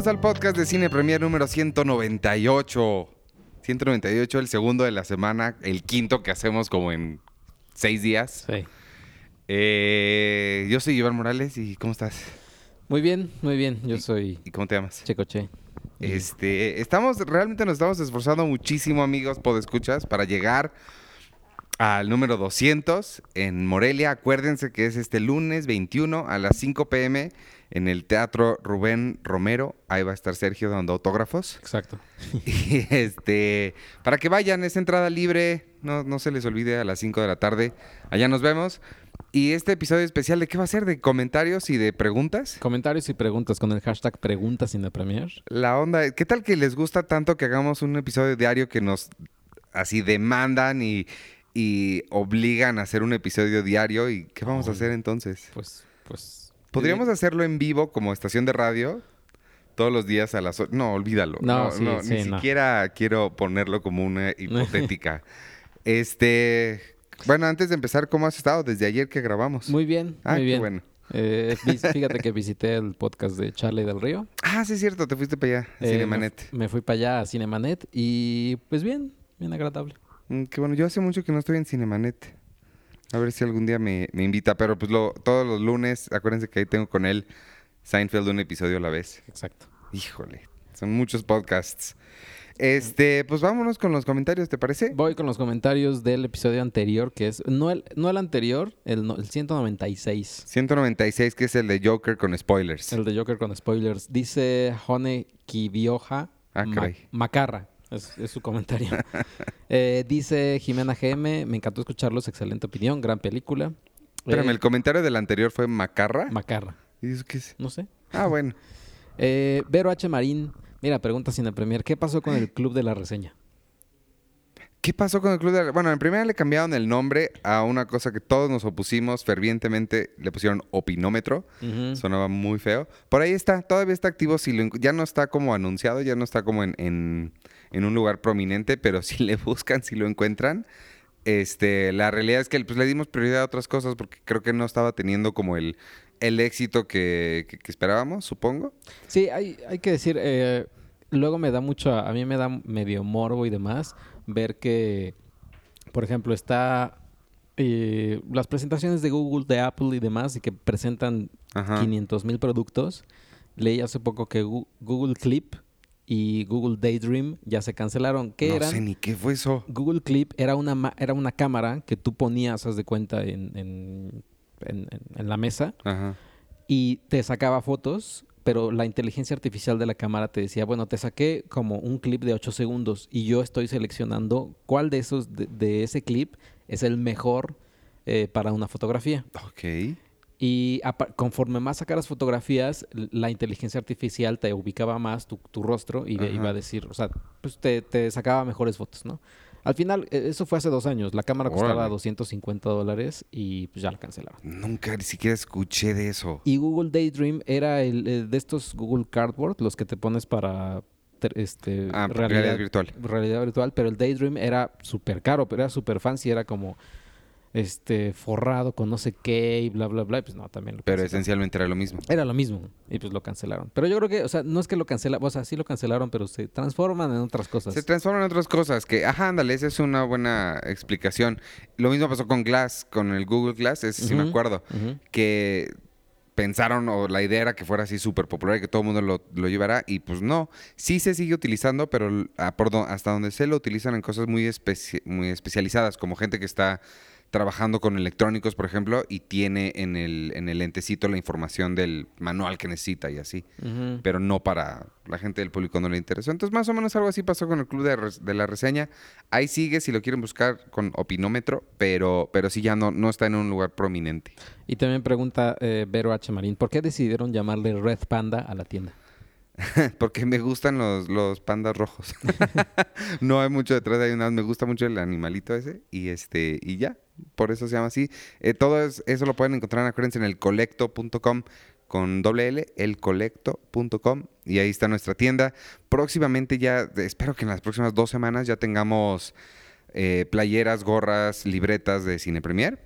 Bienvenidos al podcast de Cine Premier número 198. 198, el segundo de la semana, el quinto que hacemos como en seis días. Sí. Eh, yo soy Iván Morales y ¿cómo estás? Muy bien, muy bien. Yo soy ¿Y cómo te llamas? Checoche. Este, estamos, realmente nos estamos esforzando muchísimo, amigos, escuchas para llegar al número 200 en Morelia. Acuérdense que es este lunes 21 a las 5 pm en el Teatro Rubén Romero. Ahí va a estar Sergio dando autógrafos. Exacto. Y este, para que vayan, es entrada libre. No, no se les olvide a las 5 de la tarde. Allá nos vemos. Y este episodio especial, ¿de qué va a ser? ¿De comentarios y de preguntas? Comentarios y preguntas con el hashtag preguntas en la premier. La onda, ¿qué tal que les gusta tanto que hagamos un episodio diario que nos así demandan y, y obligan a hacer un episodio diario? ¿Y qué vamos a hacer entonces? Pues, pues. ¿Podríamos hacerlo en vivo como estación de radio? Todos los días a las... No, olvídalo. No, sí, ni sí, no. siquiera quiero ponerlo como una hipotética. este... Bueno, antes de empezar, ¿cómo has estado desde ayer que grabamos? Muy bien, ah, muy qué bien. bueno. Eh, fíjate que visité el podcast de Charlie del Río. Ah, sí es cierto, te fuiste para allá, a Eh, Cinemanet. Me, fui para allá a Cinemanet y pues bien, bien agradable. Mm, qué bueno, yo hace mucho que no estoy en Cinemanet. A ver si algún día me, me invita, pero pues lo, todos los lunes, acuérdense que ahí tengo con él Seinfeld un episodio a la vez. Exacto. Híjole, son muchos podcasts. Este, pues vámonos con los comentarios, ¿te parece? Voy con los comentarios del episodio anterior, que es, no el, no el anterior, el, no- el 196. 196, que es el de Joker con spoilers. El de Joker con spoilers. Dice Jone Kibioja Ah, Ma-. Macarra. Es, es su comentario. Eh, dice Jimena GM, me encantó escucharlos, excelente opinión, gran película. Espérame, Eh, el comentario del anterior fue Macarra. Macarra, ¿Y eso qué es? no sé. Ah, bueno. Eh, Vero H. Marín, mira, pregunta sin el premier, ¿qué pasó con el club de la reseña? ¿Qué pasó con el club de la... Bueno, en primera le cambiaron el nombre a una cosa que todos nos opusimos fervientemente. Le pusieron opinómetro. Sonaba muy feo. Por ahí está, todavía está activo. Si lo encu- ya no está como anunciado, ya no está como en, en- en un lugar prominente, pero si le buscan, si lo encuentran, este, la realidad es que pues, le dimos prioridad a otras cosas porque creo que no estaba teniendo como el, el éxito que, que- que esperábamos, supongo. Sí, hay, hay que decir, eh, luego me da mucho, a mí me da medio morbo y demás ver que, por ejemplo, está eh, las presentaciones de Google, de Apple y demás, y que presentan Ajá. 500 mil productos. Leí hace poco que Google Clip y Google Daydream ya se cancelaron. ¿Qué no eran? sé ni qué fue eso. Google Clip era una, era una cámara que tú ponías, haz de cuenta, en, en- en- en- en la mesa Ajá. y te sacaba fotos, pero la inteligencia artificial de la cámara te decía, bueno, te saqué como un clip de 8 segundos y yo estoy seleccionando cuál de esos, de, de ese clip es el mejor eh, para una fotografía. Ok. Y conforme más sacaras fotografías, la inteligencia artificial te ubicaba más tu, tu rostro y Ajá. iba a decir, o sea, pues te, te sacaba mejores fotos, ¿no? Al final, e- eso fue hace dos años. La cámara costaba Órale. 250 dólares y pues ya la cancelaron. Nunca ni siquiera escuché de eso. Y Google Daydream era el, el de estos Google Cardboard, los que te pones para este, Ah, realidad virtual. realidad virtual, pero el Daydream era súper caro, pero era súper fancy, era como este forrado con no sé qué y bla, bla, bla. y pues no, también lo Pero esencialmente era lo mismo. Era lo mismo y pues lo cancelaron. Pero yo creo que, o sea, no es que lo cancelaron, o sea, sí lo cancelaron, pero se transforman en otras cosas. Se transforman en otras cosas que, ajá, ándale, esa es una buena explicación. Lo mismo pasó con Glass, con el Google Glass, ese sí me acuerdo, que pensaron o la idea era que fuera así súper popular y que todo el mundo lo, lo llevara y pues no, sí se sigue utilizando, pero ah, hasta donde se lo utilizan en cosas muy, muy especializadas, como gente que está trabajando con electrónicos, por ejemplo, y tiene en el, en el lentecito la información del manual que necesita y así pero no para la gente del público no le interesó. Entonces, más o menos algo así pasó con el club de, de la reseña. Ahí sigue, si lo quieren buscar con opinómetro, pero, pero sí ya no, no está en un lugar prominente. Y también pregunta eh, Vero H. Marín, ¿por qué decidieron llamarle Red Panda a la tienda? Porque me gustan los, los pandas rojos. no hay mucho detrás nada más me gusta mucho el animalito ese y este y ya, por eso se llama así. Eh, todo es- eso lo pueden encontrar, acuérdense, en el colecto.com con doble L, elcolecto.com y ahí está nuestra tienda. Próximamente ya, espero que en las próximas dos semanas ya tengamos eh, playeras, gorras, libretas de Cine Premier.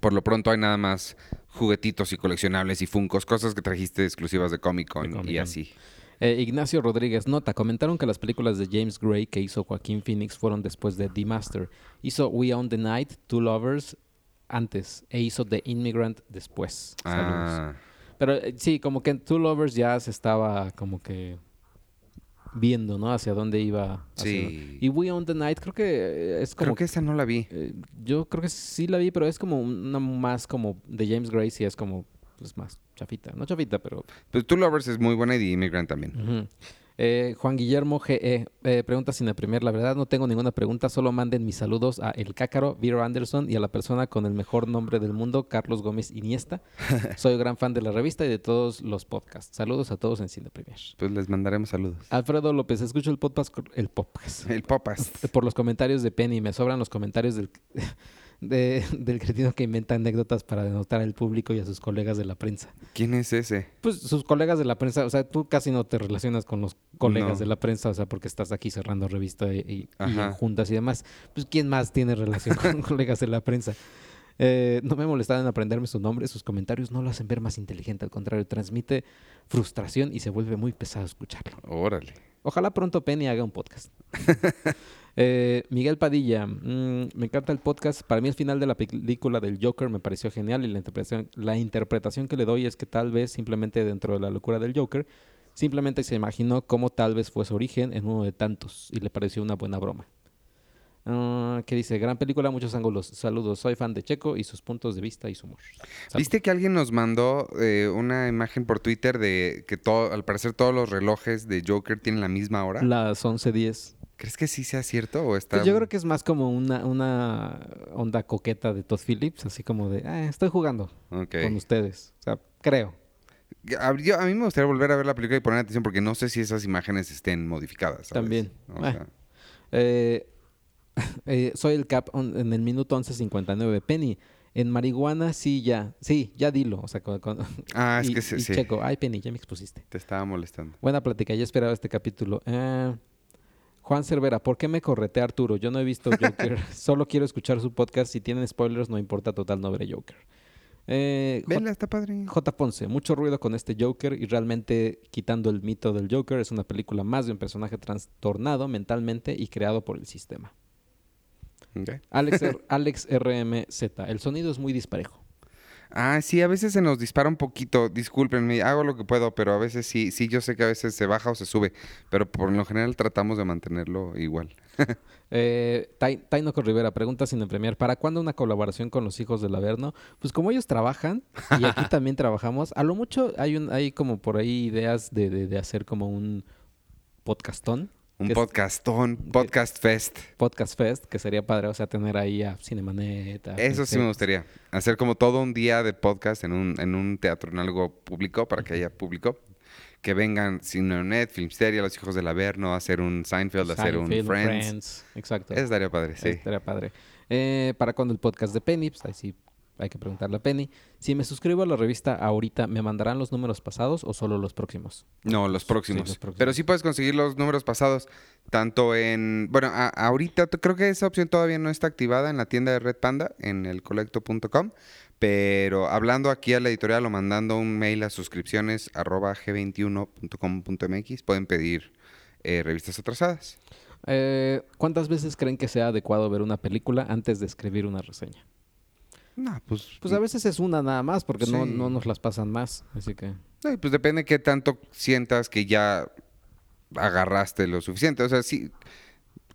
Por lo pronto hay nada más juguetitos y coleccionables y funcos, cosas que trajiste exclusivas de Comic Con De Comic y así. Eh, Ignacio Rodríguez, nota, comentaron que las películas de James Gray que hizo Joaquín Phoenix fueron después de The Master. Hizo We Own the Night, Two Lovers antes e hizo The Immigrant después. Saludos. Ah, Pero eh, sí, como que en Two Lovers ya se estaba como que viendo, ¿no? Hacia dónde iba. hacia Sí. Y We Own the Night creo que es como... creo que esa no la vi. eh, yo creo que sí la vi, pero es como una más como de James Gray, sí es como pues más chafita. No chafita, pero Pues Two Lovers es muy buena y The Immigrant también. Ujú. Eh, Juan Guillermo GE eh, pregunta sin apremiar. La verdad no tengo ninguna pregunta, solo manden mis saludos a El Cácaro, Vero Anderson y a la persona con el mejor nombre del mundo, Carlos Gómez Iniesta. Soy gran fan de la revista y de todos los podcasts. Saludos a todos en Premier. Pues les mandaremos saludos. Alfredo López, escucho el podcast, el podcast El Popas. por los comentarios de Penny. Me sobran los comentarios del, de- del cretino que inventa anécdotas para denotar al público y a sus colegas de la prensa. ¿Quién es ese? Pues sus colegas de la prensa, o sea, tú casi no te relacionas con los colegas No. de la prensa, o sea, porque estás aquí cerrando revista y, y- juntas y demás. Pues, ¿quién más tiene relación con colegas de la prensa? Eh, no me molestaban en aprenderme su nombre, sus comentarios no lo hacen ver más inteligente, al contrario, transmite frustración y se vuelve muy pesado escucharlo. Órale. Ojalá pronto Penny haga un podcast. Eh, Miguel Padilla, mm, me encanta el podcast. Para mí el final de la película del Joker me pareció genial y la interpretación, la interpretación que le doy es que tal vez simplemente dentro de la locura del Joker, simplemente se imaginó cómo tal vez fue su origen en uno de tantos y le pareció una buena broma. Ah, ¿Qué dice? Gran película, muchos ángulos. Saludos, soy fan de Checo y sus puntos de vista y su humor. ¿Viste que alguien nos mandó eh, una imagen por Twitter de que todo, al parecer todos los relojes de Joker tienen la misma hora? Las 11.10. ¿Crees que sí sea cierto o está...? Pues yo creo que es más como una, una onda coqueta de Todd Phillips, así como de, "Ah, estoy jugando con ustedes. O sea, creo. A, yo- a mí me gustaría volver a ver la película y poner atención porque no sé si esas imágenes estén modificadas. ¿sabes? También. O Ah. sea, Eh, eh, soy el Cap on- en el minuto 11.59. Penny, en marihuana sí ya. Sí, ya dilo. O sea, con, con- ah, es que sí, y sí, Checo, ay Penny, ya me expusiste. te estaba molestando. Buena plática, ya esperaba este capítulo. Eh, Juan Cervera, ¿por qué me corretea Arturo? Yo no he visto Joker. Solo quiero escuchar su podcast. Si tienen spoilers, no importa, total, no veré Joker. Eh, Vela, está padre. J. Ponce, mucho ruido con este Joker y realmente quitando el mito del Joker es una película más de un personaje trastornado mentalmente y creado por el sistema. Ok. Alex, R- Alex RMZ, el sonido es muy disparejo. Ah, sí, a veces se nos dispara un poquito. Discúlpenme, hago lo que puedo, pero a veces sí, sí, yo sé que a veces se baja o se sube, pero por lo general tratamos de mantenerlo igual. Eh, Tai- Tainoco Rivera pregunta sin premiar, ¿para cuándo una colaboración con los hijos del Averno? Pues como ellos trabajan y aquí también trabajamos, a lo mucho hay un hay como por ahí ideas de, de- de hacer como un podcastón, Un podcastón, podcast fest. podcast fest, que sería padre, o sea, tener ahí a Cinemanet. a Eso sí me gustaría. Hacer como todo un día de podcast en un, en un teatro, en algo público, para que haya público. Que vengan Cinenet, Filmsteria, Los Hijos del Averno, hacer un Seinfeld, hacer un Seinfeld, Friends. Exacto. Eso estaría padre, sí. Estaría padre. Eh, ¿Para cuándo el podcast de Penny? Pues ahí sí hay que preguntarle a Penny. Si me suscribo a la revista ahorita, ¿me mandarán los números pasados o solo los próximos? No, los próximos. los próximos. Pero sí puedes conseguir los números pasados, tanto en... Bueno, a- ahorita creo que esa opción todavía no está activada en la tienda de Red Panda, en el colecto.com, pero hablando aquí a la editorial o mandando un mail a suscripciones arroba g21.com.mx, pueden pedir eh, revistas atrasadas. Eh, ¿Cuántas veces creen que sea adecuado ver una película antes de escribir una reseña? Pues... Pues a veces es una nada más, porque no, Sí. no nos las pasan más. Así que. y pues depende qué tanto sientas que ya agarraste lo suficiente. O sea, sí...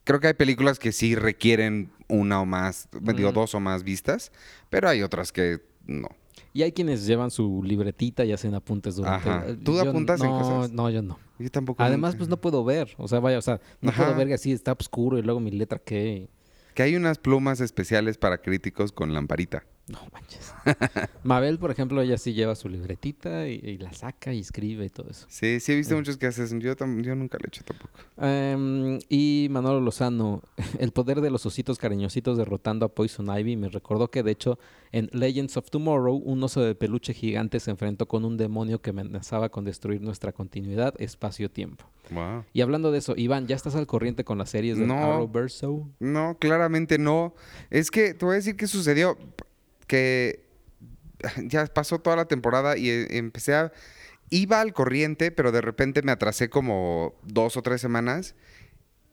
Creo que hay películas que sí requieren una o más, digo, Ujú. dos o más vistas, pero hay otras que no. Y hay quienes llevan su libretita y hacen apuntes durante. Ajá. ¿Tú yo apuntas en no, cosas? No, yo no. Yo tampoco. Además, nunca. pues no puedo ver. O sea, vaya, o sea, no puedo ver que así está oscuro y luego mi letra qué. Que hay unas plumas especiales para críticos con lamparita. No manches. Mabel, por ejemplo, ella sí lleva su libretita y, y la saca y escribe y todo eso. Sí, sí he visto muchos que hacen. Yo, yo nunca lo he hecho tampoco. Em, y Manolo Lozano, el poder de los ositos cariñositos derrotando a Poison Ivy me recordó que de hecho en Legends of Tomorrow un oso de peluche gigante se enfrentó con un demonio que amenazaba con destruir nuestra continuidad espacio-tiempo. Wow. Y hablando de eso, Iván, ¿ya estás al corriente con las series de No. Arrowverse? No, claramente no. Es que te voy a decir qué sucedió. Que ya pasó toda la temporada y eh, empecé a... Iba al corriente, pero de repente me atrasé como dos o tres semanas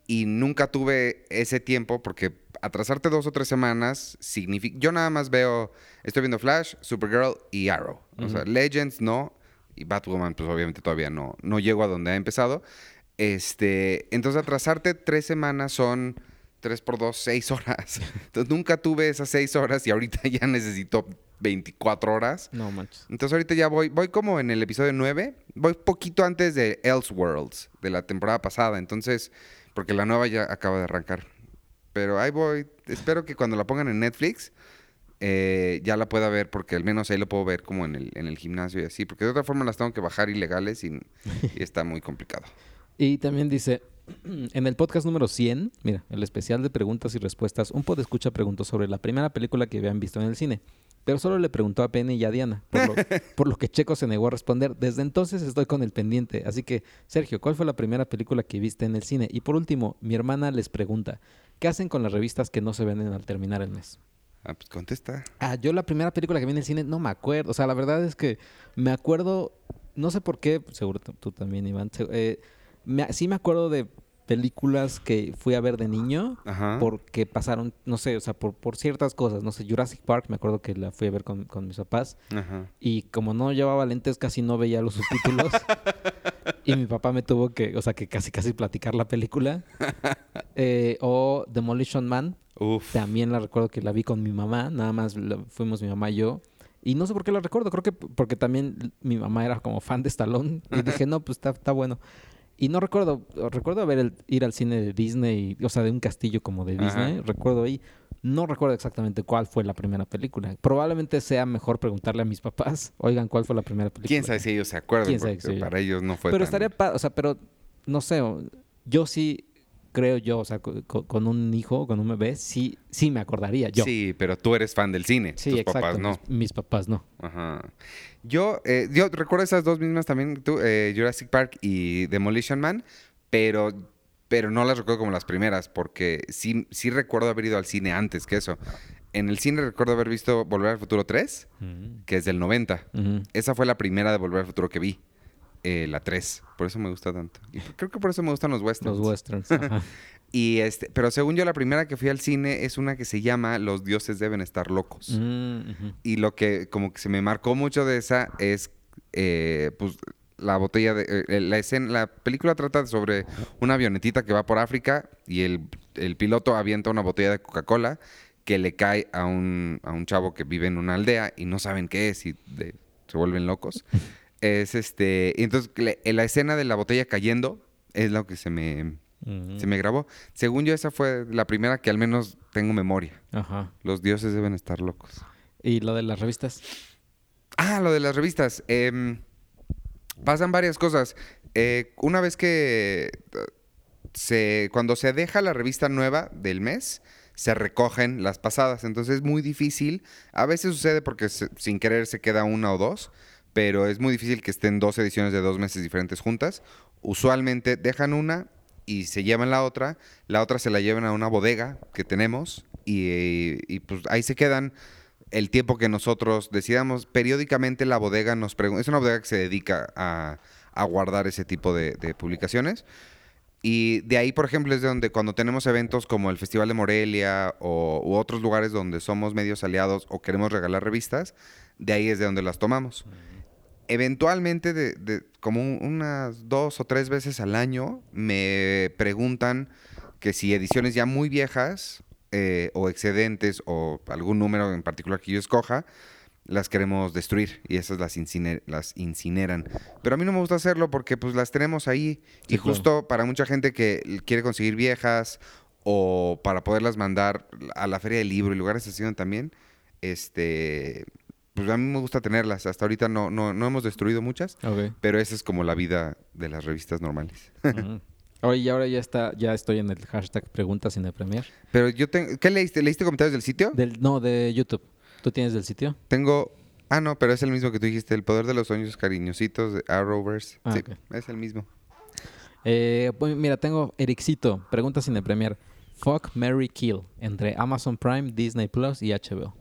y nunca tuve ese tiempo porque atrasarte dos o tres semanas significa... Yo nada más veo, estoy viendo Flash, Supergirl y Arrow. O sea, Legends no, y Batwoman pues obviamente todavía no, no llego a donde ha empezado. Este, entonces atrasarte tres semanas son tres por dos, seis horas. Entonces nunca tuve esas seis horas y ahorita ya necesito 24 horas. No manches. Entonces ahorita ya voy, voy como en el episodio 9, voy poquito antes de Elseworlds, de la temporada pasada, entonces, porque la nueva ya acaba de arrancar. Pero ahí voy, espero que cuando la pongan en Netflix eh, ya la pueda ver, porque al menos ahí lo puedo ver como en el, en el gimnasio y así, porque de otra forma las tengo que bajar ilegales y, y está muy complicado. Y también dice, en el podcast número 100, mira, el especial de preguntas y respuestas, un pod escucha preguntó sobre la primera película que habían visto en el cine. Pero solo le preguntó a Penny y a Diana, por lo, por lo que Checo se negó a responder. Desde entonces estoy con el pendiente. Así que, Sergio, ¿cuál fue la primera película que viste en el cine? Y por último, mi hermana les pregunta, ¿qué hacen con las revistas que no se venden al terminar el mes? Ah, pues contesta. Ah, yo la primera película que vi en el cine no me acuerdo. O sea, la verdad es que me acuerdo, no sé por qué, seguro tú, también, Iván. eh, me- sí me acuerdo de películas que fui a ver de niño Ajá. porque pasaron, no sé, o sea, por, por ciertas cosas. No sé, Jurassic Park, me acuerdo que la fui a ver con, con mis papás. Ajá. Y como no llevaba lentes, casi no veía los subtítulos. y mi papá me tuvo que, o sea, que casi casi platicar la película. Eh, o Demolition Man. Uf. También la recuerdo que la vi con mi mamá, nada más la- fuimos mi mamá y yo. Y no sé por qué la recuerdo, creo que porque también mi mamá era como fan de Stallone. Y dije, no, pues está, está bueno. Y no recuerdo, recuerdo haber el- ir al cine de Disney, o sea, de un castillo como de Ajá. Disney, recuerdo ahí. No recuerdo exactamente cuál fue la primera película. Probablemente sea mejor preguntarle a mis papás, oigan, ¿cuál fue la primera película? ¿Quién sabe si ellos se acuerdan? ¿Quién sabe Porque si- para ellos no fue Pero tan- estaría, pa- o sea, pero no sé, yo sí creo yo, o sea, co- co- con, un hijo, con un bebé, sí, sí me acordaría yo. Sí, pero tú eres fan del cine. Sí, tus exacto. papás no. Mis, mis papás no. Ajá. Yo, eh, yo recuerdo esas dos mismas también, tú, eh, Jurassic Park y Demolition Man, pero, pero no las recuerdo como las primeras, porque sí, sí recuerdo haber ido al cine antes que eso. En el cine recuerdo haber visto Volver al Futuro 3, que es del 90. Ujú. Esa fue la primera de Volver al Futuro que vi, eh, la 3. Por eso me gusta tanto. Y creo que por eso me gustan los westerns. Los westerns. ajá. Y este, pero según yo, la primera que fui al cine es una que se llama Los dioses deben estar locos. Mm. Y lo que como que se me marcó mucho de esa es eh, pues la botella de eh, la escena, la película trata sobre una avionetita que va por África y el, el piloto avienta una botella de Coca-Cola que le cae a un, a un chavo que vive en una aldea y no saben qué es y de- se vuelven locos. es este, y entonces la escena de la botella cayendo es lo que se me, se me grabó. Según yo esa fue la primera que al menos tengo memoria. Ajá. Los dioses deben estar locos. ¿Y lo de las revistas? Ah, lo de las revistas. Em, pasan varias cosas. Eh, una vez que eh, se, cuando se deja la revista nueva del mes, se recogen las pasadas. Entonces es muy difícil. A veces sucede porque se- sin querer se queda una o dos, pero es muy difícil que estén dos ediciones de dos meses diferentes juntas. Usualmente dejan una y se llevan la otra. La otra se la llevan a una bodega que tenemos y, y, pues ahí se quedan el tiempo que nosotros decidamos. Periódicamente la bodega nos pregunta, es una bodega que se dedica a, guardar ese tipo de, publicaciones. Y de ahí, por ejemplo, es de donde cuando tenemos eventos como el Festival de Morelia o, otros lugares donde somos medios aliados o queremos regalar revistas, de ahí es de donde las tomamos. Eventualmente, de, de- como un- unas dos o tres veces al año, me preguntan que si ediciones ya muy viejas eh, o excedentes o algún número en particular que yo escoja, las queremos destruir y esas las, inciner- las incineran. Pero a mí no me gusta hacerlo porque pues las tenemos ahí Sí, y claro. justo para mucha gente que quiere conseguir viejas o para poderlas mandar a la feria del libro y lugares así también, este, pues a mí me gusta tenerlas. Hasta ahorita no, no, no hemos destruido muchas, pero esa es como la vida de las revistas normales. Oye, y ahora ya está, ya estoy en el hashtag preguntas sin el premier. Pero yo tengo, ¿qué leíste? ¿Leíste comentarios del sitio? Del, no, de YouTube. ¿Tú tienes del sitio? Tengo, ah no, pero es el mismo que tú dijiste, el poder de los sueños cariñositos de Arrowverse. Ah, sí, es el mismo. Eh, pues mira, tengo Ericito, preguntas sin el premier. Fuck, Mary Kill, entre Amazon Prime, Disney Plus y HBO.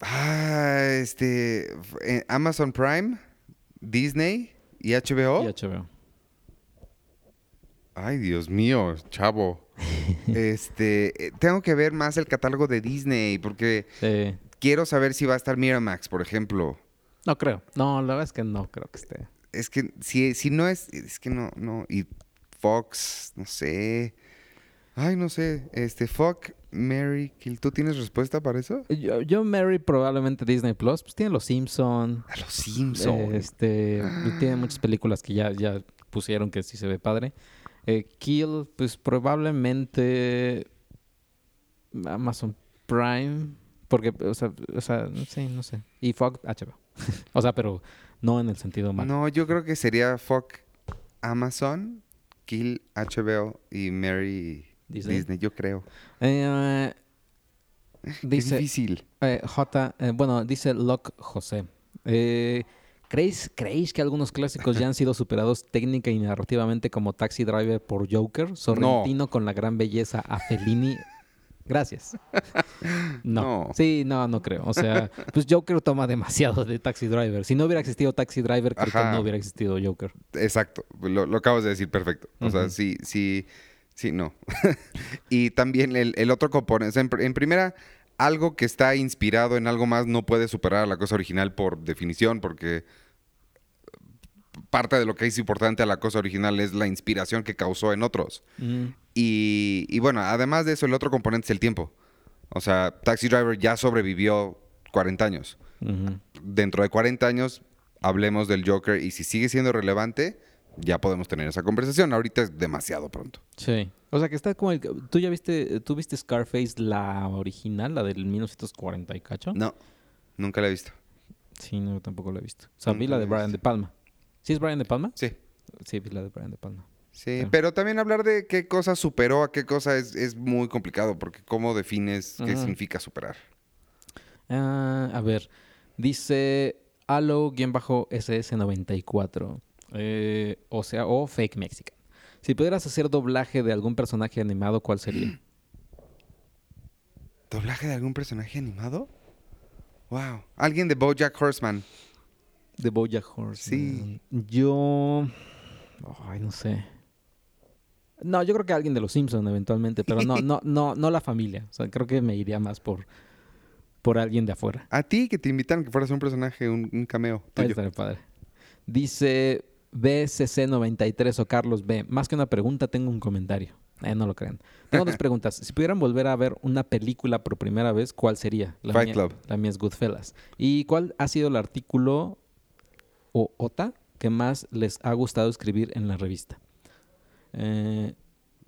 Este, f- eh, Amazon Prime, Disney y HBO. Y HBO. Ay, Dios mío, chavo. este, eh, tengo que ver más el catálogo de Disney porque quiero saber si va a estar Miramax, por ejemplo. no creo. No, la verdad es que no creo que esté. Es que si, si no es, es que no, no. Y Fox, no sé. Ay, no sé. Este, Fuck, Mary, Kill. ¿Tú tienes respuesta para eso? Yo, yo Mary probablemente Disney Plus. Pues tiene Los Simpson. A los Simpsons. Este, tiene muchas películas que ya, ya pusieron que sí se ve padre. Eh, Kill, pues probablemente Amazon Prime. Porque, o sea, o sea, no sé, no sé. Y Fox, HBO. o sea, pero no en el sentido malo. No, yo creo que sería Fuck, Amazon, Kill, HBO y Mary, Disney. Disney, yo creo. Eh, Qué dice difícil. eh, J, eh, bueno, dice Locke José. Eh, ¿creéis, ¿Creéis que algunos clásicos ya han sido superados técnica y narrativamente como Taxi Driver por Joker? Sorrentino con la gran belleza a Fellini. Gracias. No. No. Sí, no, no creo. O sea, pues Joker toma demasiado de Taxi Driver. Si no hubiera existido Taxi Driver, creo que no hubiera existido Joker. Exacto, lo, lo acabas de decir perfecto. O sea, sí, sí, sí, no. y también el, el otro componente, en, pr- en primera, algo que está inspirado en algo más no puede superar a la cosa original por definición, porque parte de lo que es importante a la cosa original es la inspiración que causó en otros. Mm, Y, y bueno, además de eso, el otro componente es el tiempo. O sea, Taxi Driver ya sobrevivió 40 años. Dentro de 40 años hablemos del Joker y si sigue siendo relevante, ya podemos tener esa conversación. Ahorita es demasiado pronto. Sí. O sea, que está como el... ¿Tú ya viste, tú viste Scarface, la original, la del 1940 y cacho? No, nunca la he visto. Sí, no, tampoco la he visto. O sea, vi Nunca la la de Brian. De Palma. ¿Sí es Brian De Palma? Sí. Sí, vi la de Brian De Palma. Sí, pero también hablar de qué cosa superó a qué cosa es, es muy complicado, porque cómo defines qué Ajá. significa superar. Ah, a ver, dice Halo-SS94. Eh, o sea, o Fake Mexican. Si pudieras hacer doblaje de algún personaje animado, ¿cuál sería? ¿Doblaje de algún personaje animado? Wow. Alguien de BoJack Horseman. De Bojack Horseman. Sí. Yo... Ay, no sé. No, yo creo que alguien de los Simpsons eventualmente, pero no, no, no, no la familia. O sea, creo que me iría más por, por alguien de afuera. A ti que te invitan que fueras un personaje, un, un cameo Ahí tuyo. estaría padre. Dice BCC93 o Carlos B. Más que una pregunta, tengo un comentario. Eh, no lo crean. Tengo dos preguntas. Si pudieran volver a ver una película por primera vez, ¿cuál sería? La Fight mía, Club. La mía es Goodfellas. ¿Y cuál ha sido el artículo o OTA que más les ha gustado escribir en la revista? Eh,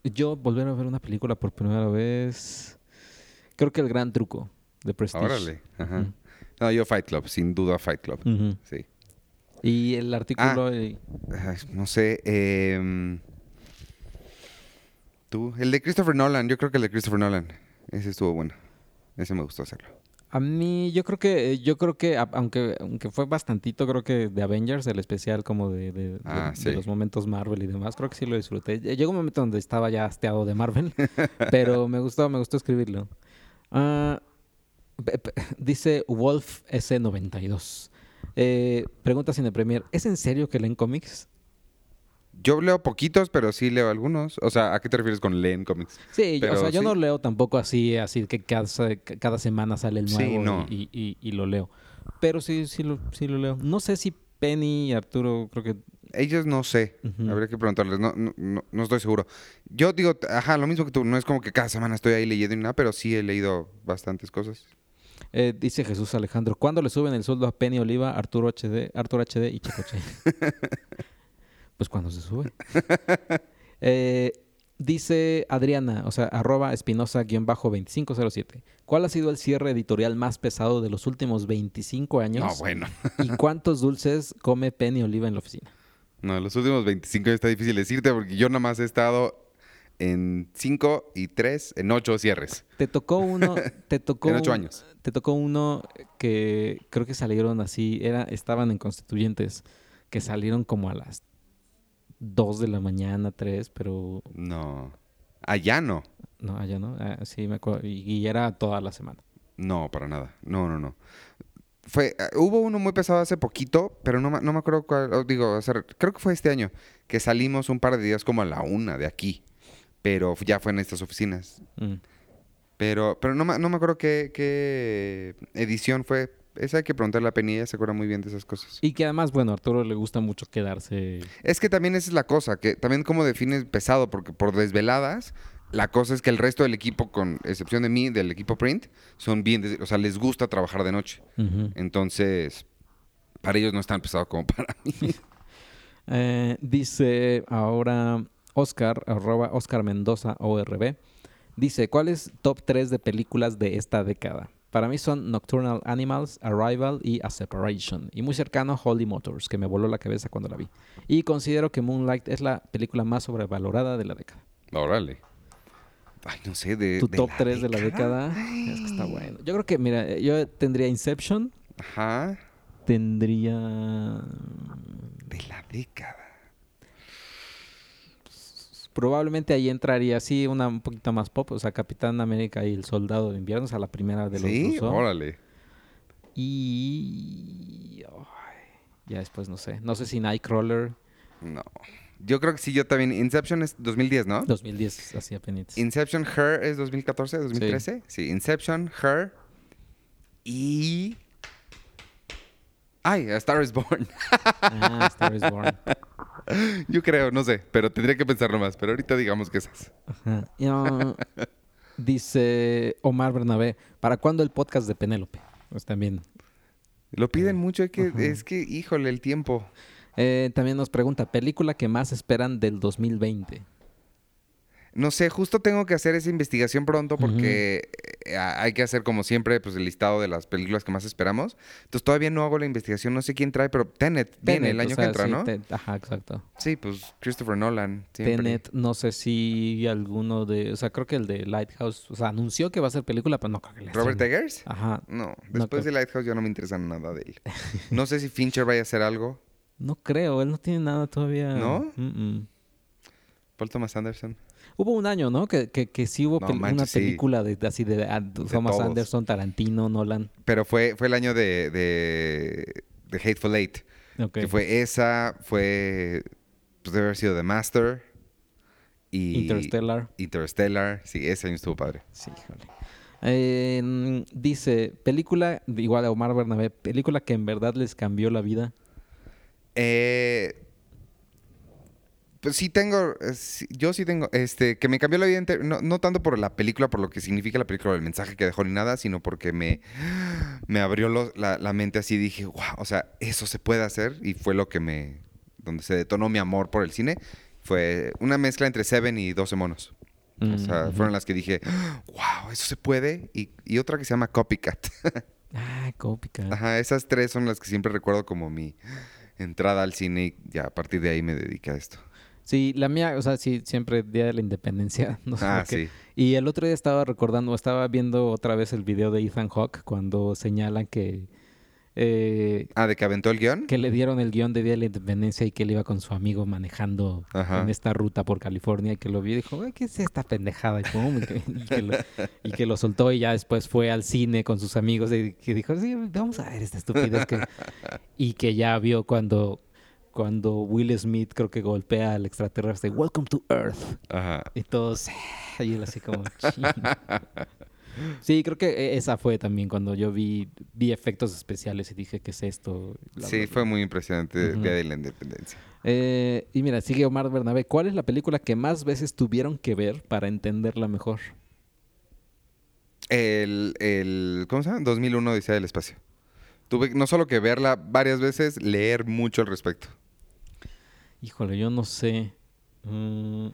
yo volver a ver una película por primera vez... Creo que El Gran Truco de Prestige. Órale. Ajá. No, yo Fight Club, sin duda Fight Club. Sí. Y el artículo... Ah. no sé. em, Tú, el de Christopher Nolan, yo creo que el de Christopher Nolan. Ese estuvo bueno. Ese me gustó hacerlo. A mí, yo creo que, eh, yo creo que, aunque, aunque fue bastantito, creo que de Avengers, el especial como de, Ah, de sí. los momentos Marvel y demás, creo que sí lo disfruté. Ll- Llegó un momento donde estaba ya hasteado de Marvel, pero me gustó, me gustó escribirlo. Ah, dice Wolf S92. Eh, pregunta Cine Premier, ¿es en serio que leen cómics? Yo leo poquitos, pero sí leo algunos. O sea, ¿a qué te refieres con leen cómics? Sí, o sea, yo sí. no leo tampoco así, así que cada, cada semana sale el Sí, nuevo no. y, y- y lo leo. Pero sí, sí lo, sí lo leo. No sé si Penny y Arturo, creo que... Ellos no sé. Habría que preguntarles. No, no, no, no estoy seguro. Yo digo, ajá, lo mismo que tú. No es como que cada semana estoy ahí leyendo y nada, pero sí he leído bastantes cosas. Eh, dice Jesús Alejandro, ¿cuándo le suben el sueldo a Penny Oliva, Arturo HD, Arturo HD y Checoche? pues cuando se sube. Eh, dice Adriana, o sea, arroba espinosa-2507. ¿Cuál ha sido el cierre editorial más pesado de los últimos 25 años? No, bueno. ¿Y cuántos dulces come Penny Oliva en la oficina? No, los últimos 25 años está difícil decirte porque yo nada más he estado en 5 y 3, en 8 cierres. Te tocó uno, te tocó En ocho un- años. Te tocó uno que creo que salieron así, era, estaban en constituyentes, que salieron como a las 2 de la mañana, 3, pero No. Allá no. no, allá no, Ah, sí me acuerdo, y, y era toda la semana. No, para nada. No, no, no. fue, ah, hubo uno muy pesado hace poquito, pero no, no me acuerdo cuál, oh, digo, o sea, creo que fue este año, que salimos un par de días como a la una de aquí, pero ya fue en estas oficinas. Mm. Pero, pero no, me- no me acuerdo qué, qué edición fue. Esa hay que preguntarle a Penny, ella se acuerda muy bien de esas cosas. Y que además, bueno, a Arturo le gusta mucho quedarse. Es que también esa es la cosa, que también como defines pesado, porque por desveladas, la cosa es que el resto del equipo, con excepción de mí, del equipo print, son bien, des- o sea, les gusta trabajar de noche. Entonces, para ellos no es tan pesado como para mí. Eh, dice ahora Oscar, arroba Oscar Mendoza, ORB. Dice, ¿cuál es top 3 de películas de esta década? Para mí son Nocturnal Animals, Arrival y A Separation. Y muy cercano, Holy Motors, que me voló la cabeza cuando la vi. Y considero que Moonlight es la película más sobrevalorada de la década. Órale. Ay, no sé, de. Tu de top la 3 de la década es que está bueno. Yo creo que, mira, eh, yo tendría Inception, Ajá. tendría... De la década. Probablemente ahí entraría, sí, una un poquito más pop, o sea, Capitán América y el Soldado de Invierno, o sea, la primera de los Sí, Russo. órale. Y... ya después no sé. No sé si Nightcrawler No. Yo creo que sí, yo también. Inception es 2010, ¿no? 2010 hacía apenas. Inception, Her es 2014, 2013. Sí, Inception, Her y... Ay, A Star is Born. Ah, Star is Born. Yo creo, no sé, pero tendría que pensarlo más. Pero ahorita digamos que esas. Ajá. Ah, dice Omar Bernabé, ¿para cuándo el podcast de Penélope? Pues también. Lo piden mucho, es que, Ajá. es que, híjole, el tiempo. Eh, también nos pregunta, ¿película que más esperan del 2020? No sé, justo tengo que hacer esa investigación pronto porque eh, hay que hacer como siempre pues el listado de las películas que más esperamos. Entonces todavía no hago la investigación, no sé quién trae, pero Tenet viene el o año sea, que entra, sí, ¿no? Ajá, exacto. Sí, pues Christopher Nolan. Siempre. Tenet, no sé si alguno de, o sea, creo que el de Lighthouse, o sea, anunció que va a ser película, pero no creo que le ¿Robert. Eggers? Ajá, No, No después creo. de Lighthouse ya no me interesa nada de él. No sé si Fincher vaya a hacer algo. no creo, él no tiene nada todavía. ¿No? Paul Thomas Anderson. Hubo un año, ¿no? Que, que, que sí hubo No pel- una manches, película de, de así de, ah, Thomas todos. Anderson, Tarantino, Nolan. Pero fue, fue el año de, de, de Hateful Eight. Que fue esa, fue... Pues debe haber sido The Master. Y... Interstellar. Interstellar. Sí, ese año estuvo padre. Sí, híjole. Eh, dice, película, igual a Omar Bernabé, película que en verdad les cambió la vida. Eh, pues sí tengo, eh, yo sí tengo, este, que me cambió la vida entera, no, no tanto por la película, por lo que significa la película, el mensaje que dejó ni nada, sino porque me, me abrió la, la mente así, dije, wow, o sea, eso se puede hacer, y fue lo que me, donde se detonó mi amor por el cine, fue una mezcla entre Seven y 12 monos. O sea, Mm, fueron las que dije, wow, eso se puede, y, y otra que se llama Copycat. Ah, cópica. Ajá, esas tres son las que siempre recuerdo como mi entrada al cine y ya a partir de ahí me dediqué a esto. Sí, la mía, o sea, sí, siempre Día de la Independencia. No sé Ah, qué. sí. Y el otro día estaba recordando, estaba viendo otra vez el video de Ethan Hawke cuando señalan que, eh, Ah, de que aventó el guion. que le dieron el guion de Día de la Independencia y que él iba con su amigo manejando Ajá. en esta ruta por California y que lo vio y dijo, "Ay, ¿qué es esta pendejada? Y, pum, y que, y que lo, y que lo soltó y ya después fue al cine con sus amigos y que dijo, sí, vamos a ver esta estupidez. Que... y que ya vio cuando, cuando Will Smith creo que golpea al extraterrestre, Welcome to Earth. Ajá. Y todos, y él así como... Sí, creo que e- esa fue también cuando yo vi, vi efectos especiales y dije, ¿qué es esto? Sí, fue muy impresionante el Día de la Independencia. Eh, y mira, sigue Omar Bernabé. ¿Cuál es la película que más veces tuvieron que ver para entenderla mejor? El, el, ¿cómo se llama? 2001 Odisea del Espacio. Tuve no solo que verla varias veces, leer mucho al respecto. Híjole, yo no sé. Mm,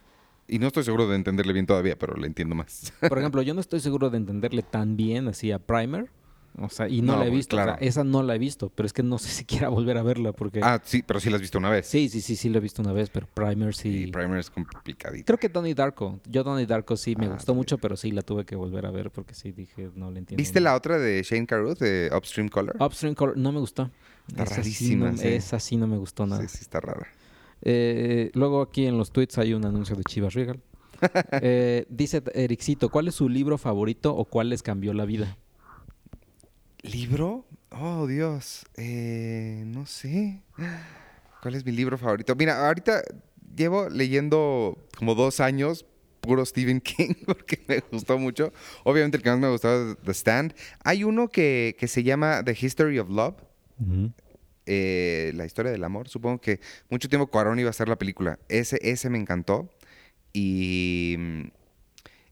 Y no estoy seguro de entenderle bien todavía, pero le entiendo más. por ejemplo, yo no estoy seguro de entenderle tan bien así a Primer. O sea, y no, No, la he visto. o sea, claro. esa no la he visto, pero es que no sé si quiera volver a verla porque... ah, sí, pero sí la has visto una vez. Sí, sí, sí, sí la he visto una vez, pero Primer sí... Y Primer es complicadito. Creo que Donnie Darko. Yo Donnie Darko sí me Ah, gustó sí. mucho, pero sí la tuve que volver a ver porque sí dije, no le entiendo. ¿Viste nada. la otra de Shane Carruth, de Upstream Color? Upstream Color? No me gustó. Está Esa rarísima, Sí no, sí. Esa sí no me gustó nada. Sí, sí, está rara. Eh, luego aquí en los tweets hay un anuncio de Chivas Regal. Eh, dice Ericito, ¿cuál es su libro favorito o cuál les cambió la vida? ¿Libro? Oh, Dios. Eh, no sé. ¿Cuál es mi libro favorito? Mira, ahorita llevo leyendo como dos años puro Stephen King porque me gustó mucho. Obviamente el que más me ha gustado es The Stand. Hay uno que, que se llama The History of Love. Eh, la historia del amor. Supongo que mucho tiempo Cuarón iba a hacer la película. Ese, ese me encantó. Y,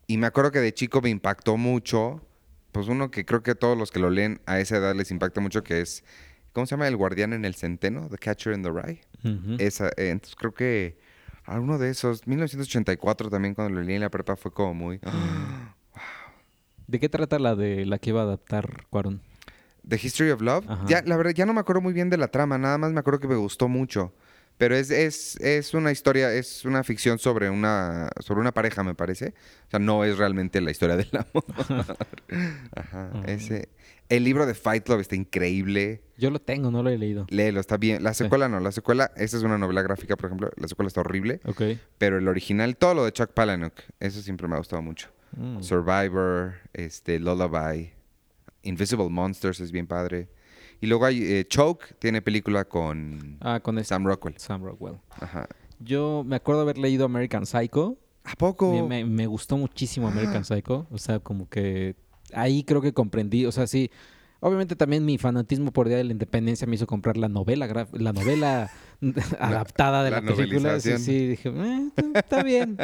y me acuerdo que de chico me impactó mucho. Pues uno que creo que todos los que lo leen a esa edad les impacta mucho, que es, ¿cómo se llama? El guardián en el centeno, The Catcher in the Rye. Esa, eh, entonces creo que alguno de esos, 1984 también cuando lo leí en la prepa fue como muy... ¿De qué trata la de la que iba a adaptar Cuarón? The History of Love. Ajá. Ya, la verdad, ya no me acuerdo muy bien de la trama, nada más me acuerdo que me gustó mucho. Pero es, es, es una historia, es una ficción sobre una, sobre una pareja, me parece. O sea, no es realmente la historia del amor. Ajá. Ese. El libro de Fight Club está increíble. Yo lo tengo, no lo he leído. Léelo, está bien. La Sí. secuela no, la secuela, esa es una novela gráfica, por ejemplo. La secuela está horrible. Ok. Pero el original, todo lo de Chuck Palahniuk, eso siempre me ha gustado mucho. Mm. Survivor, este, Lullaby, Invisible Monsters es bien padre. Y luego hay eh, Choke, tiene película con Ah, con este Sam Rockwell. Sam Rockwell. Ajá. Yo me acuerdo haber leído American Psycho. ¿A poco? Me, me- me gustó muchísimo American Psycho. O sea, como que ahí creo que comprendí. O sea, sí. Obviamente también mi fanatismo por Día de la Independencia me hizo comprar la novela, la novela adaptada de la la, película. Sí, sí, dije, "Eh, está- está bien.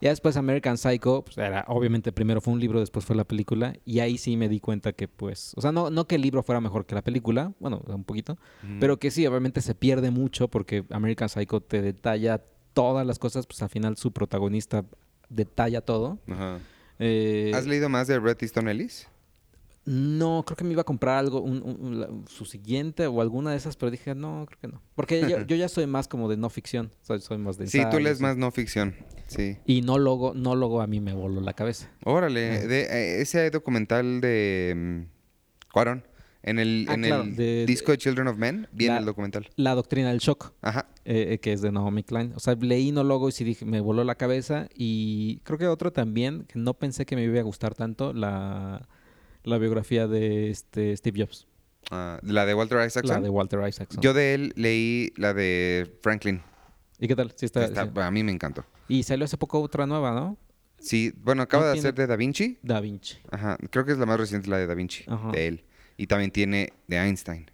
ya después American Psycho, pues era, obviamente primero fue un libro, después fue la película. Y ahí sí me di cuenta que pues, o sea, no, no que el libro fuera mejor que la película, bueno, un poquito, Mm. pero que sí, obviamente se pierde mucho porque American Psycho te detalla todas las cosas, pues al final su protagonista detalla todo. Ajá. Eh, ¿Has leído más de Bret Easton Ellis? No, creo que me iba a comprar algo, un- un- un- la- su siguiente o alguna de esas, pero dije, no, creo que no. Porque yo, yo ya soy más como de no ficción, soy, soy más de Sí, tú lees más no ficción. Sí. Y no logo, no logo a mí me voló la cabeza. Órale, de, eh, ese documental de Cuarón. En el, Ah, en claro, el de- disco de Children of Men viene La- el documental. La doctrina del shock, Ajá. eh, eh, que es de Naomi Klein. O sea, leí no logo y sí dije, me voló la cabeza. Y creo que otro también, que no pensé que me iba a gustar tanto, la, la biografía de este Steve Jobs. Ah, la de Walter Isaacson. La de Walter Isaacson. Yo de él leí la de Franklin. ¿Y qué tal? Sí está, Está- sí. A mí me encantó. Y salió hace poco otra nueva, ¿no? Sí, bueno, acaba de tiene- hacer de Da Vinci. Da Vinci. Ajá, creo que es la más reciente, la de Da Vinci, Ajá. de él. Y también tiene de Einstein.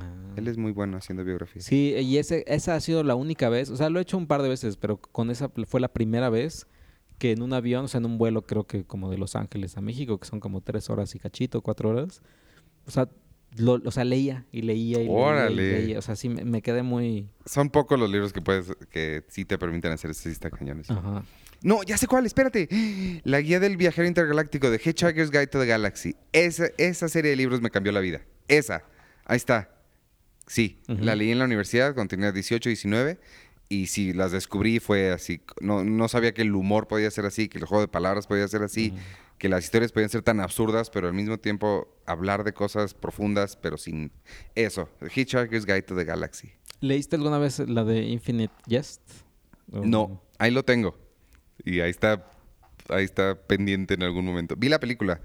Ah. Él es muy bueno haciendo biografías. Sí, y ese, esa ha sido la única vez, o sea, lo he hecho un par de veces, pero con esa fue la primera vez que en un avión, o sea, en un vuelo creo que como de Los Ángeles a México, que son como tres horas y cachito, cuatro horas, o sea, lo, o sea leía y leía y leía y leía, o sea, sí me, me quedé muy... Son pocos los libros que puedes que sí te permiten hacer está cañones. Ajá. No, ya sé cuál, espérate. La guía del viajero intergaláctico de Hitchhiker's Guide to the Galaxy. Esa, esa serie de libros me cambió la vida. Esa. Ahí está. Sí, Ujú. la leí en la universidad cuando tenía 18, 19. Y sí, las descubrí, fue así. No, no sabía que el humor podía ser así, que el juego de palabras podía ser así, que las historias podían ser tan absurdas, pero al mismo tiempo hablar de cosas profundas, pero sin eso. Hitchhiker's Guide to the Galaxy. ¿Leíste alguna vez la de Infinite Jest? O- No, ahí lo tengo. Y ahí está, ahí está pendiente en algún momento. Vi la película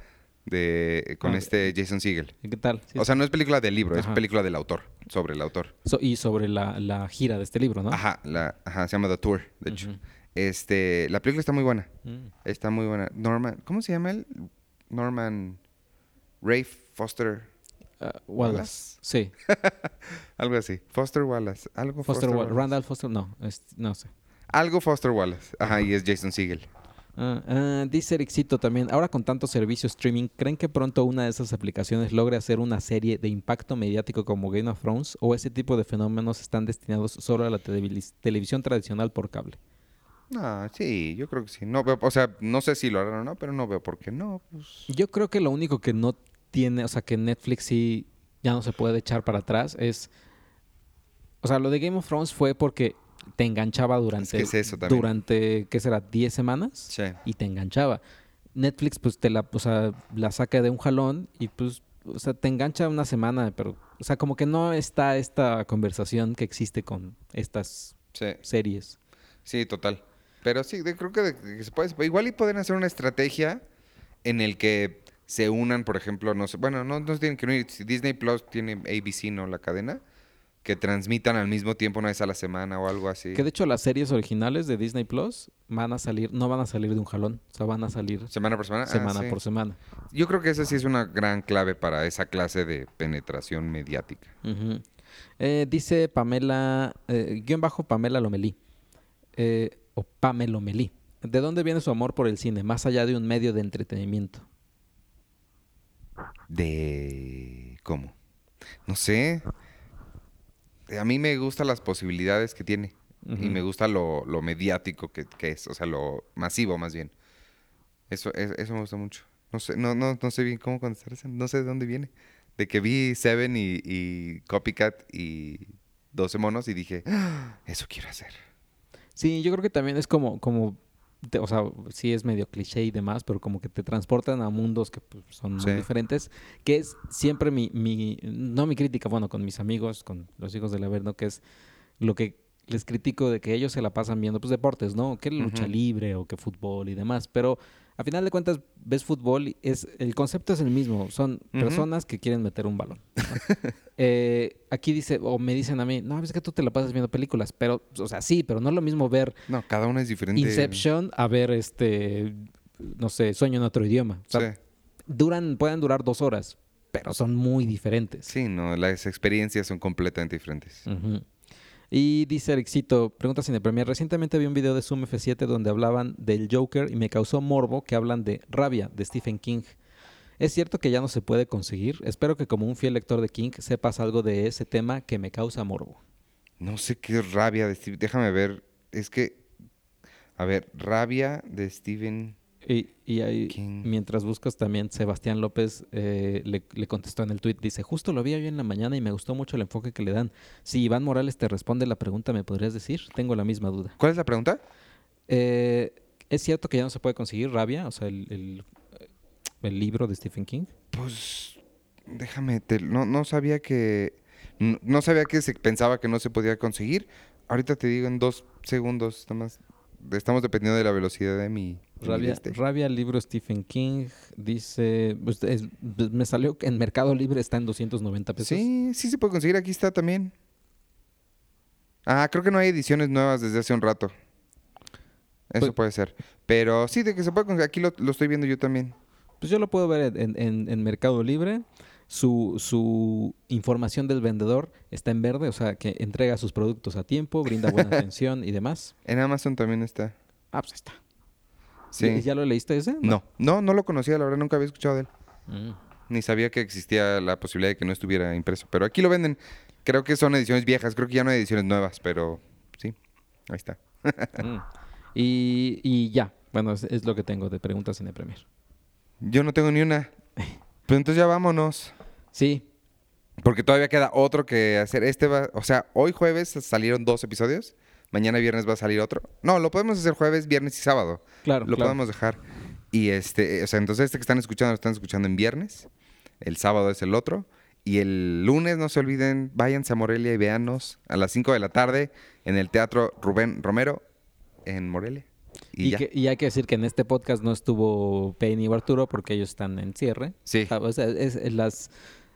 de con Ah, este Jason Segel. ¿Qué tal? Sí. O sea, no es película del libro, es película del autor, sobre el autor. So- y sobre la, la gira de este libro, ¿no? Ajá, la, ajá, se llama The Tour, de hecho. Este, la película está muy buena. Mm. Está muy buena. Norman, ¿cómo se llama él? Norman Ray Foster, Ah, Wallace. Wallace. Sí. algo así. Foster Wallace, algo Foster, Foster, Wa- Wallace. Randall Foster, no, es- no sé. Algo Foster Wallace. Ajá, y es Jason Segel. Ah, ah, dice Ericito también, ahora con tanto servicio streaming, ¿creen que pronto una de esas aplicaciones logre hacer una serie de impacto mediático como Game of Thrones o ese tipo de fenómenos están destinados solo a la televis- televisión tradicional por cable? No, sí, yo creo que sí. No veo, o sea, no sé si lo harán o no, pero no veo por qué no. Pues, Yo creo que lo único que no tiene, o sea, que Netflix sí ya no se puede echar para atrás es, o sea, lo de Game of Thrones fue porque te enganchaba durante, que es eso también. durante, ¿qué será? 10 semanas. sí. y te enganchaba. Netflix, pues te la, o sea, la saca de un jalón y pues, o sea, te engancha una semana, pero, o sea, como que no está esta conversación que existe con estas Sí, series. sí, total. Pero sí, de- creo que, de- que se puede. Igual y pueden hacer una estrategia en el que se unan, por ejemplo, no sé, bueno, no, no se tienen que unir. Si Disney Plus tiene ABC, ¿no? La cadena, que transmitan al mismo tiempo una vez a la semana o algo así. Que de hecho las series originales de Disney Plus van a salir, no van a salir de un jalón, o sea, van a salir ¿Semana por semana? Ah, semana sí. por semana. Yo creo que esa sí es una gran clave para esa clase de penetración mediática. Eh, dice Pamela, eh, guion bajo Pamela Lomelí, eh, o Pamelomelí. ¿De dónde viene su amor por el cine, más allá de un medio de entretenimiento? De... ¿Cómo? No sé. A mí me gustan las posibilidades que tiene. Y me gusta lo, lo mediático que, que es. O sea, lo masivo más bien. Eso, es- eso me gusta mucho. No sé, no, no, no sé bien cómo contestar eso. No sé de dónde viene. De que vi Seven y, y Copycat y 12 monos y dije, "Ah, eso quiero hacer. Sí, yo creo que también es como, como, te- o sea, sí es medio cliché y demás, pero como que te transportan a mundos que pues, son muy diferentes, que es siempre mi, mi, no mi crítica, bueno, con mis amigos, con los hijos del Averno, que es lo que les critico de que ellos se la pasan viendo, pues deportes, ¿no? Que lucha libre o que fútbol y demás, pero a final de cuentas ves fútbol y es el concepto es el mismo, son personas que quieren meter un balón. ¿no? Eh, aquí dice, o me dicen a mí, no, es que tú te la pasas viendo películas, pero, o sea, sí, pero no es lo mismo ver No, cada uno es diferente. Inception a ver este, no sé, Sueño en otro idioma. O sea, Sí. duran, pueden durar dos horas, pero son muy diferentes. Sí, no, las experiencias son completamente diferentes. Ujú. Y dice Alexito, pregunta Cine Premier, recientemente vi un video de Zoom F7 donde hablaban del Joker y me causó morbo que hablan de Rabia de Stephen King. ¿Es cierto que ya no se puede conseguir? Espero que como un fiel lector de King sepas algo de ese tema que me causa morbo. No sé qué rabia de Steve. Déjame ver. Es que. A ver, rabia de Stephen. Y, y ahí, mientras buscas también, Sebastián López eh, le, le contestó en el tweet, dice, justo lo vi hoy en la mañana y me gustó mucho el enfoque que le dan. Si Iván Morales te responde la pregunta, ¿me podrías decir? Tengo la misma duda. ¿Cuál es la pregunta? Eh, ¿Es cierto que ya no se puede conseguir Rabia? O sea, el, el- el libro de Stephen King. Pues. Déjame. te- no, no sabía que. No, no sabía que se pensaba que no se podía conseguir. Ahorita te digo en dos segundos. Nada más. Estamos dependiendo de la velocidad de mi. de mi Rabia. Rabia, libro Stephen King, dice, pues, es- me salió que en Mercado Libre está en 290 pesos. Sí, sí se puede conseguir. Aquí está también. Ah, creo que no hay ediciones nuevas desde hace un rato. Eso Pues- puede ser. Pero sí, de que se puede conseguir. Aquí lo, lo estoy viendo yo también. Pues yo lo puedo ver en, en- en Mercado Libre. Su, su información del vendedor está en verde, o sea, que entrega sus productos a tiempo, brinda buena atención y demás. En Amazon también está. Ah, pues está. Sí. ¿Y- ¿Ya lo leíste ese? No, no, no lo conocía, la verdad, nunca había escuchado de él. Mm. Ni sabía que existía la posibilidad de que no estuviera impreso. Pero aquí lo venden. Creo que son ediciones viejas, creo que ya no hay ediciones nuevas, pero sí, ahí está. Mm. Y, y ya, bueno, es, es lo que tengo de preguntas en el Premier. Yo no tengo ni una. Pues entonces ya vámonos. Sí, Porque todavía queda otro que hacer. Este va, o sea, hoy jueves salieron dos episodios. Mañana viernes va a salir otro. No, lo podemos hacer jueves, viernes y sábado. claro. Lo claro. podemos dejar. Y este, o sea, entonces este que están escuchando lo están escuchando en viernes. El sábado es el otro. Y el lunes, no se olviden, váyanse a Morelia y véanos a las 5 de la tarde en el Teatro Rubén Romero en Morelia. Y, Y, ya. que- y hay que decir que en este podcast no estuvo Penny o Arturo porque ellos están en cierre. Sí. Ah, o sea, es, es las,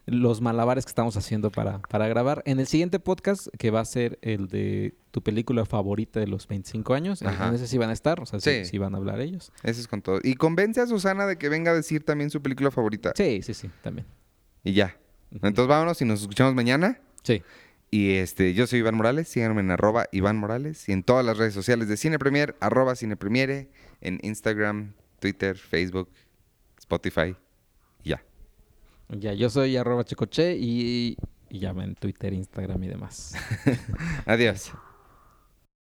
los malabares que estamos haciendo para, para grabar. En el siguiente podcast, que va a ser el de tu película favorita de los 25 años, en, Ajá. en ese sí van a estar, o sea, sí, Sí. sí van a hablar ellos. Eso es con todo. Y convence a Susana de que venga a decir también su película favorita. Sí, sí, sí, también. Y ya. Entonces vámonos y nos escuchamos mañana. Sí. Y este, yo soy Iván Morales, síganme en arroba Iván Morales y en todas las redes sociales de Cine Premier, arroba Cine Premiere, en Instagram, Twitter, Facebook, Spotify. Ya. Yo soy arroba checoche y, y en Twitter, Instagram y demás. Adiós.